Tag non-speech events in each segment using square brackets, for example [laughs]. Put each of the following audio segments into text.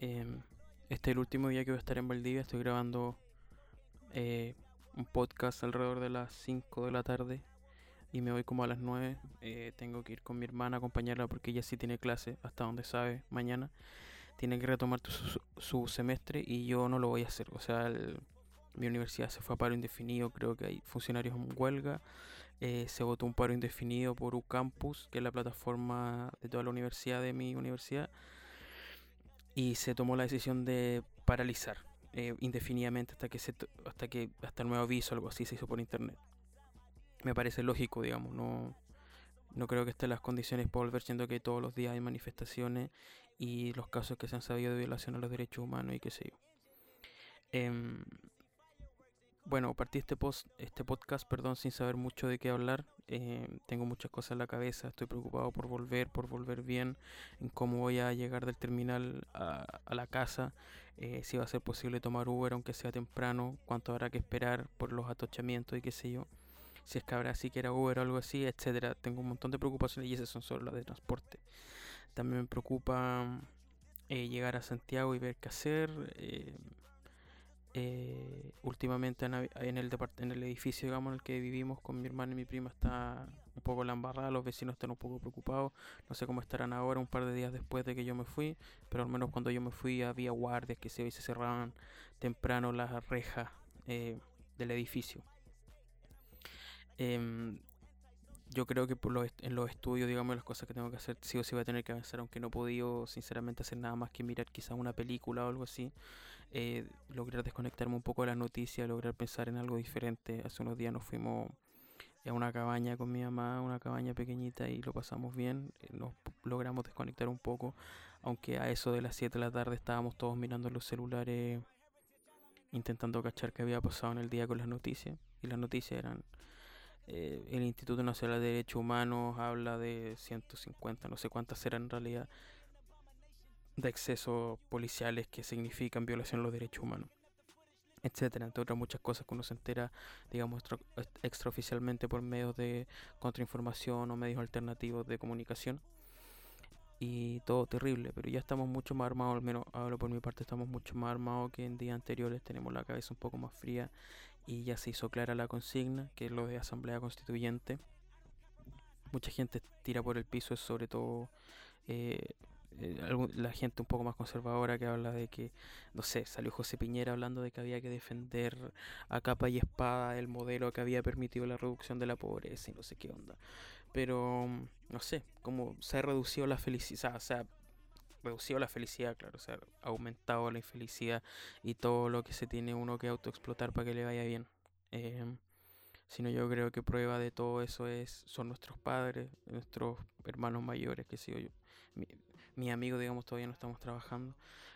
Em, este es el último día que voy a estar en Valdivia. Estoy grabando eh, un podcast alrededor de las 5 de la tarde y me voy como a las 9. Eh, tengo que ir con mi hermana a acompañarla porque ella sí tiene clase, hasta donde sabe, mañana. Tiene que retomar su, semestre y yo no lo voy a hacer. O sea, mi universidad se fue a paro indefinido, creo que hay funcionarios en huelga. Eh, se votó un paro indefinido por UCampus, que es la plataforma de toda la universidad de mi universidad. Y se tomó la decisión de paralizar eh, indefinidamente hasta que, se hasta que hasta el nuevo aviso, algo así, se hizo por internet me parece lógico, digamos, no, no creo que estén las condiciones para volver, siendo que todos los días hay manifestaciones y los casos que se han sabido de violación a los derechos humanos y qué sé yo. Em, bueno, partí este, post, este podcast, perdón, sin saber mucho de qué hablar. Em, tengo muchas cosas en la cabeza, estoy preocupado por volver, por volver bien, en cómo voy a llegar del terminal a, la casa, eh, si va a ser posible tomar Uber aunque sea temprano, cuánto habrá que esperar por los atochamientos y qué sé yo si es que habrá siquiera Uber o algo así, etcétera. Tengo un montón de preocupaciones y esas son solo las de transporte. También me preocupa eh, llegar a Santiago y ver qué hacer. Eh, eh, últimamente en, el en el edificio digamos en el que vivimos con mi hermana y mi prima está un poco la embarrada, los vecinos están un poco preocupados, no sé cómo estarán ahora un par de días después de que yo me fui, pero al menos cuando yo me fui había guardias que se, se cerraban temprano las rejas del edificio. Em, yo creo que por los en los estudios, digamos, las cosas que tengo que hacer, sí o sí voy a tener que avanzar, aunque no he podido, sinceramente, hacer nada más que mirar quizás una película o algo así. Eh, lograr desconectarme un poco de las noticias, lograr pensar en algo diferente. Hace unos días nos fuimos a una cabaña con mi mamá, una cabaña pequeñita y lo pasamos bien. Eh, nos logramos desconectar un poco, aunque a eso de las 7 de la tarde estábamos todos mirando los celulares, intentando cachar qué había pasado en el día con las noticias. Y las noticias eran eh, el Instituto Nacional de Derechos Humanos habla de 150, no sé cuántas serán en realidad, de excesos policiales que significan violación de los derechos humanos, etcétera, entre otras muchas cosas que uno se entera, digamos, extraoficialmente por medios de contrainformación o medios alternativos de comunicación y todo terrible, pero ya estamos mucho más armados, al menos hablo por mi parte, estamos mucho más armados que en días anteriores, tenemos la cabeza un poco más fría y ya se hizo clara la consigna, que es lo de asamblea constituyente. Mucha gente tira por el piso, sobre todo eh, la gente un poco más conservadora que habla de que, no sé, salió José Piñera hablando de que había que defender a capa y espada el modelo que había permitido la reducción de la pobreza y no sé qué onda. Pero, no sé, como se ha reducido la felicidad, o sea, reducido la felicidad, claro, o sea, ha aumentado la infelicidad y todo lo que se tiene uno que autoexplotar para que le vaya bien. Eh, sino yo creo que prueba de todo eso es son nuestros padres, nuestros hermanos mayores, que sigo yo. Mi amigo, digamos, todavía no estamos trabajando,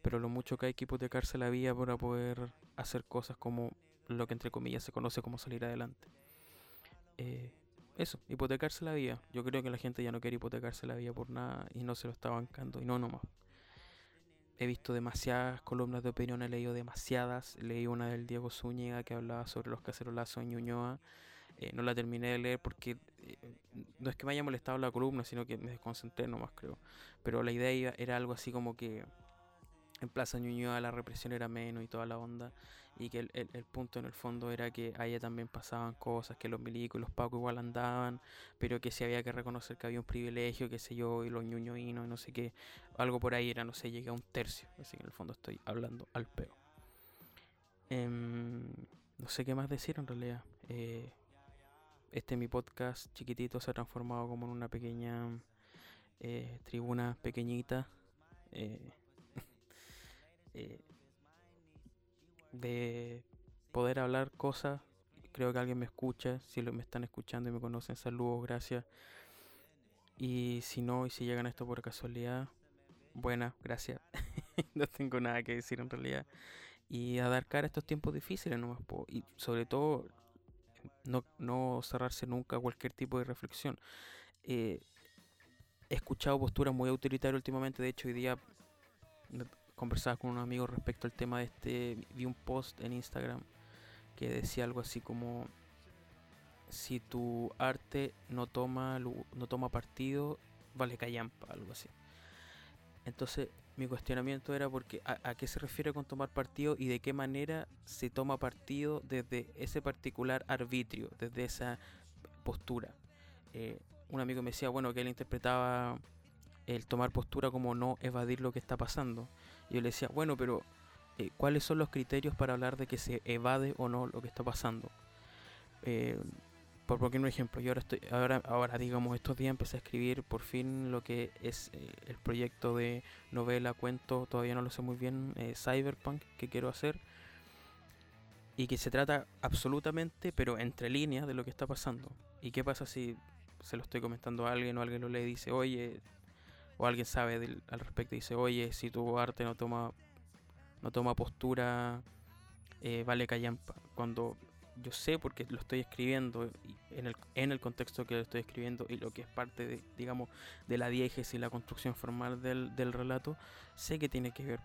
pero lo mucho que hay que hipotecarse la vida para poder hacer cosas como lo que entre comillas se conoce como salir adelante. Eh, eso, hipotecarse la vida. Yo creo que la gente ya no quiere hipotecarse la vida por nada y no se lo está bancando. Y no, nomás. He visto demasiadas columnas de opinión, he leído demasiadas. Leí una del Diego Zúñiga que hablaba sobre los cacerolazos en Ñuñoa. Eh, no la terminé de leer porque eh, no es que me haya molestado la columna, sino que me desconcentré nomás, creo. Pero la idea era algo así como que en Plaza Ñuñoa la represión era menos y toda la onda y que el, punto en el fondo era que allá también pasaban cosas, que los milicos y los pacos igual andaban, pero que si había que reconocer que había un privilegio, qué sé yo, y los ñuñoinos y no sé qué, algo por ahí era, no sé, llegué a un tercio, así que en el fondo estoy hablando al peo. Em, no sé qué más decir en realidad. Eh, este mi podcast chiquitito se ha transformado como en una pequeña eh, tribuna pequeñita. Eh, [laughs] de poder hablar cosas. Creo que alguien me escucha. Si me están escuchando y me conocen, saludos, gracias. Y si no, y si llegan a esto por casualidad, buena, gracias. [laughs] no tengo nada que decir en realidad. Y a dar cara a estos tiempos difíciles nomás. Y sobre todo, no, no cerrarse nunca a cualquier tipo de reflexión. Eh, he escuchado posturas muy autoritarias últimamente. De hecho, hoy día conversaba con un amigo respecto al tema de este, vi un post en Instagram que decía algo así como si tu arte no toma no toma partido, vale callampa, algo así. Entonces, mi cuestionamiento era porque a, qué se refiere con tomar partido y de qué manera se toma partido desde ese particular arbitrio, desde esa postura. Eh, un amigo me decía, bueno, que él interpretaba el tomar postura como no evadir lo que está pasando. Yo le decía, bueno, pero eh, ¿cuáles son los criterios para hablar de que se evade o no lo que está pasando? Eh, por poner un ejemplo, yo ahora estoy, ahora, ahora digamos estos días empecé a escribir por fin lo que es eh, el proyecto de novela, cuento, todavía no lo sé muy bien, eh, cyberpunk que quiero hacer y que se trata absolutamente, pero entre líneas de lo que está pasando. ¿Y qué pasa si se lo estoy comentando a alguien o alguien lo lee y dice, oye, o alguien sabe al respecto y dice, oye, si tu arte no toma, no toma postura, eh, vale callampa, cuando yo sé porque lo estoy escribiendo en el, en el contexto que lo estoy escribiendo y lo que es parte de, digamos, de la diégesis y la construcción formal del, del relato, sé que tiene que ver,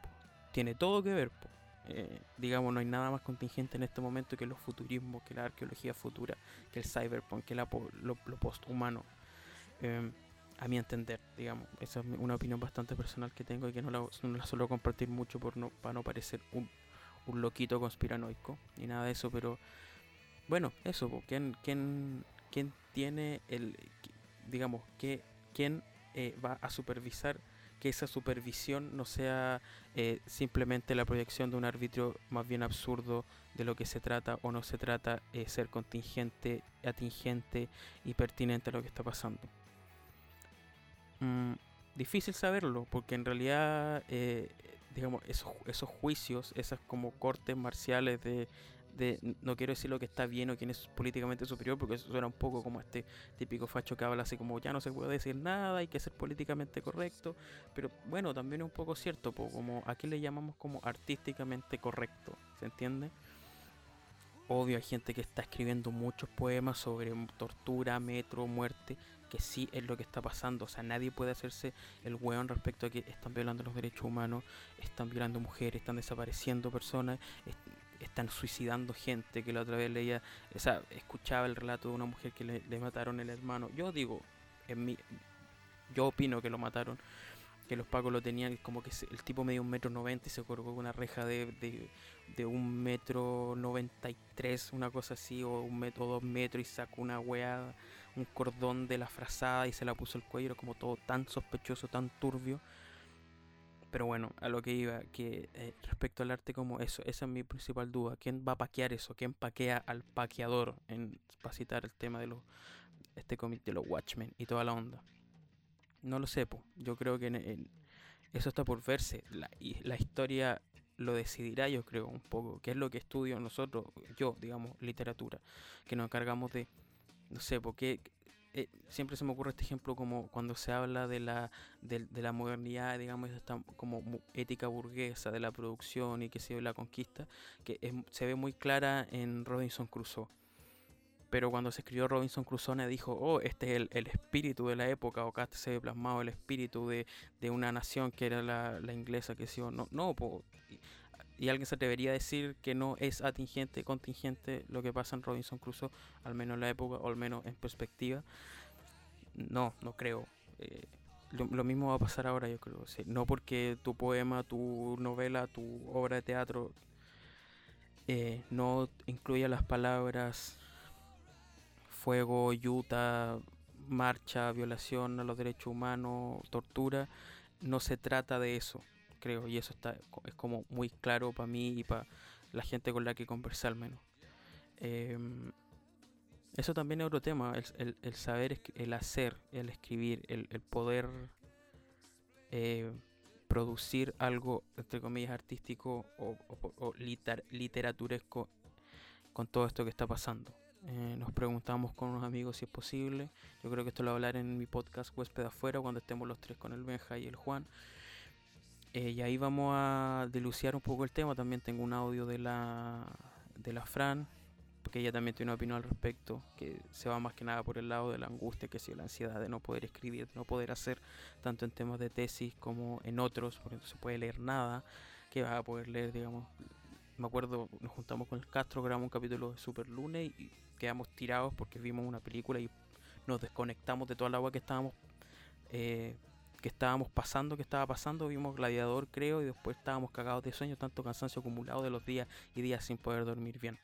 tiene todo que ver. Eh, digamos, no hay nada más contingente en este momento que los futurismos, que la arqueología futura, que el cyberpunk, que la, lo, lo posthumano. Em, a mi entender, digamos, esa es una opinión bastante personal que tengo y que no la, no la suelo compartir mucho por no, para no parecer un, un loquito conspiranoico ni nada de eso, pero bueno, eso, ¿quién, quién, quién tiene el, digamos, que, quién eh, va a supervisar que esa supervisión no sea eh, simplemente la proyección de un árbitro más bien absurdo de lo que se trata o no se trata eh, ser contingente, atingente y pertinente a lo que está pasando. Mm, difícil saberlo, porque en realidad, digamos, esos, esos juicios, esas como cortes marciales de no quiero decir lo que está bien o quién es políticamente superior, porque eso suena un poco como este típico facho que habla así como ya no se puede decir nada, hay que ser políticamente correcto, pero bueno, también es un poco cierto, como aquí le llamamos como artísticamente correcto, ¿se entiende? Obvio hay gente que está escribiendo muchos poemas sobre tortura, metro, muerte, que sí es lo que está pasando. O sea, nadie puede hacerse el weón respecto a que están violando los derechos humanos, están violando mujeres, están desapareciendo personas, están suicidando gente, que la otra vez leía, o sea, escuchaba el relato de una mujer que le, mataron el hermano. Yo digo, en mi, yo opino que lo mataron, que los pacos lo tenían, como que el tipo medía un metro noventa y se colgó con una reja de, de, un metro noventa y tres, una cosa así, o un metro, dos metros y sacó una weá, un cordón de la frazada y se la puso el cuello, como todo tan sospechoso, tan turbio pero bueno, a lo que iba, que eh, respecto al arte como eso, esa es mi principal duda. ¿Quién va a paquear eso? ¿Quién paquea al paqueador? En, para citar el tema de los, este cómic de los Watchmen y toda la onda. No lo sé, yo creo que eso está por verse. La, y la historia lo decidirá, yo creo, un poco. ¿Qué es lo que estudio nosotros, yo, digamos, literatura? Que nos encargamos de, no sé, porque eh, siempre se me ocurre este ejemplo como cuando se habla de la, de, la modernidad, digamos, esta como ética burguesa de la producción y que se ve la conquista, que se ve muy clara en Robinson Crusoe. Pero cuando se escribió Robinson Crusoe dijo, oh, este es el, espíritu de la época, o acá se ve plasmado el espíritu de, una nación que era la, inglesa, que sí, no, no, y alguien se atrevería a decir que no es atingente, contingente lo que pasa en Robinson Crusoe, al menos en la época, o al menos en perspectiva. No, no creo. Eh, lo, mismo va a pasar ahora, yo creo. No porque tu poema, tu novela, tu obra de teatro eh, no incluya las palabras fuego, yuta, marcha, violación a los derechos humanos, tortura. No se trata de eso creo, y eso está es como muy claro para mí y para la gente con la que conversé al menos. Em, eso también es otro tema, el, el, saber, el hacer, el escribir, el, poder eh, producir algo, entre comillas, artístico o, o, literaturesco con todo esto que está pasando. Eh, nos preguntamos con unos amigos si es posible. Yo creo que esto lo voy a hablar en mi podcast Huésped Afuera cuando estemos los tres con el Benja y el Juan. Eh, y ahí vamos a diluciar un poco el tema. También tengo un audio de la, de la Fran, porque ella también tiene una opinión al respecto, que se va más que nada por el lado de la angustia, que si la ansiedad de no poder escribir, no poder hacer, tanto en temas de tesis como en otros, porque no se puede leer nada, que vas a poder leer, digamos. Me acuerdo, nos juntamos con el Castro, grabamos un capítulo de Super Lunes y quedamos tirados porque vimos una película y nos desconectamos de toda el agua que estábamos eh, que estábamos pasando, que estaba pasando, vimos Gladiador creo y después estábamos cagados de sueño, tanto cansancio acumulado de los días y días sin poder dormir bien.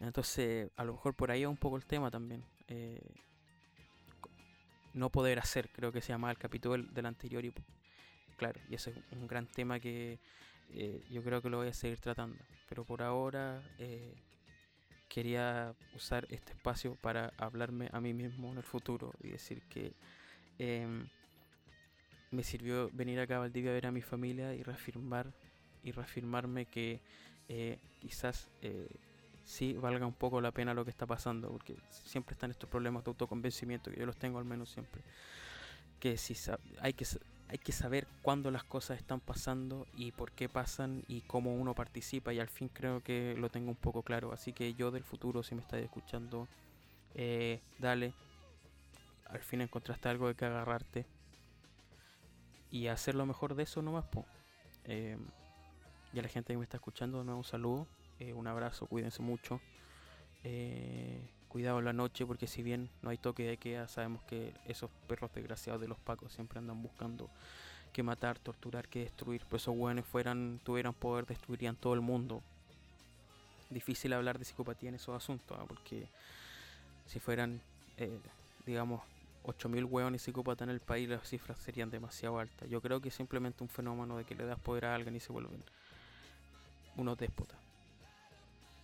Entonces, a lo mejor por ahí va un poco el tema también. Eh, no poder hacer, creo que se llama el capítulo del, anterior y claro, y ese es un gran tema que eh, yo creo que lo voy a seguir tratando. Pero por ahora eh, quería usar este espacio para hablarme a mí mismo en el futuro y decir que em, me sirvió venir acá a Valdivia a ver a mi familia y reafirmar y reafirmarme que quizás sí valga un poco la pena lo que está pasando, porque siempre están estos problemas de autoconvencimiento, que yo los tengo al menos siempre, que si hay que hay que saber cuándo las cosas están pasando y por qué pasan y cómo uno participa y al fin creo que lo tengo un poco claro, así que yo del futuro si me estás escuchando, eh, dale, al fin encontraste algo de que agarrarte y hacer lo mejor de eso nomás, po. Eh, y a la gente que me está escuchando, un saludo eh, un abrazo, cuídense mucho. Eh, cuidado en la noche porque si bien no hay toque de queda, sabemos que esos perros desgraciados de los pacos siempre andan buscando que matar, torturar, que destruir. Pues esos buenos fueran, tuvieran poder, destruirían todo el mundo. Difícil hablar de psicopatía en esos asuntos, ¿ah? porque si fueran, eh, digamos, 8.000 hueones psicópatas en el país, las cifras serían demasiado altas. Yo creo que es simplemente un fenómeno de que le das poder a alguien y se vuelven unos déspotas.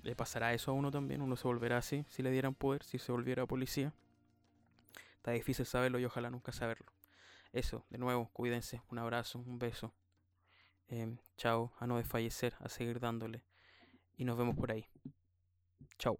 ¿Le pasará eso a uno también? ¿Uno se volverá así si le dieran poder, si se volviera policía? Está difícil saberlo y ojalá nunca saberlo. Eso, de nuevo, cuídense. Un abrazo, un beso. Em, chao, a no desfallecer, a seguir dándole. Y nos vemos por ahí. Chao.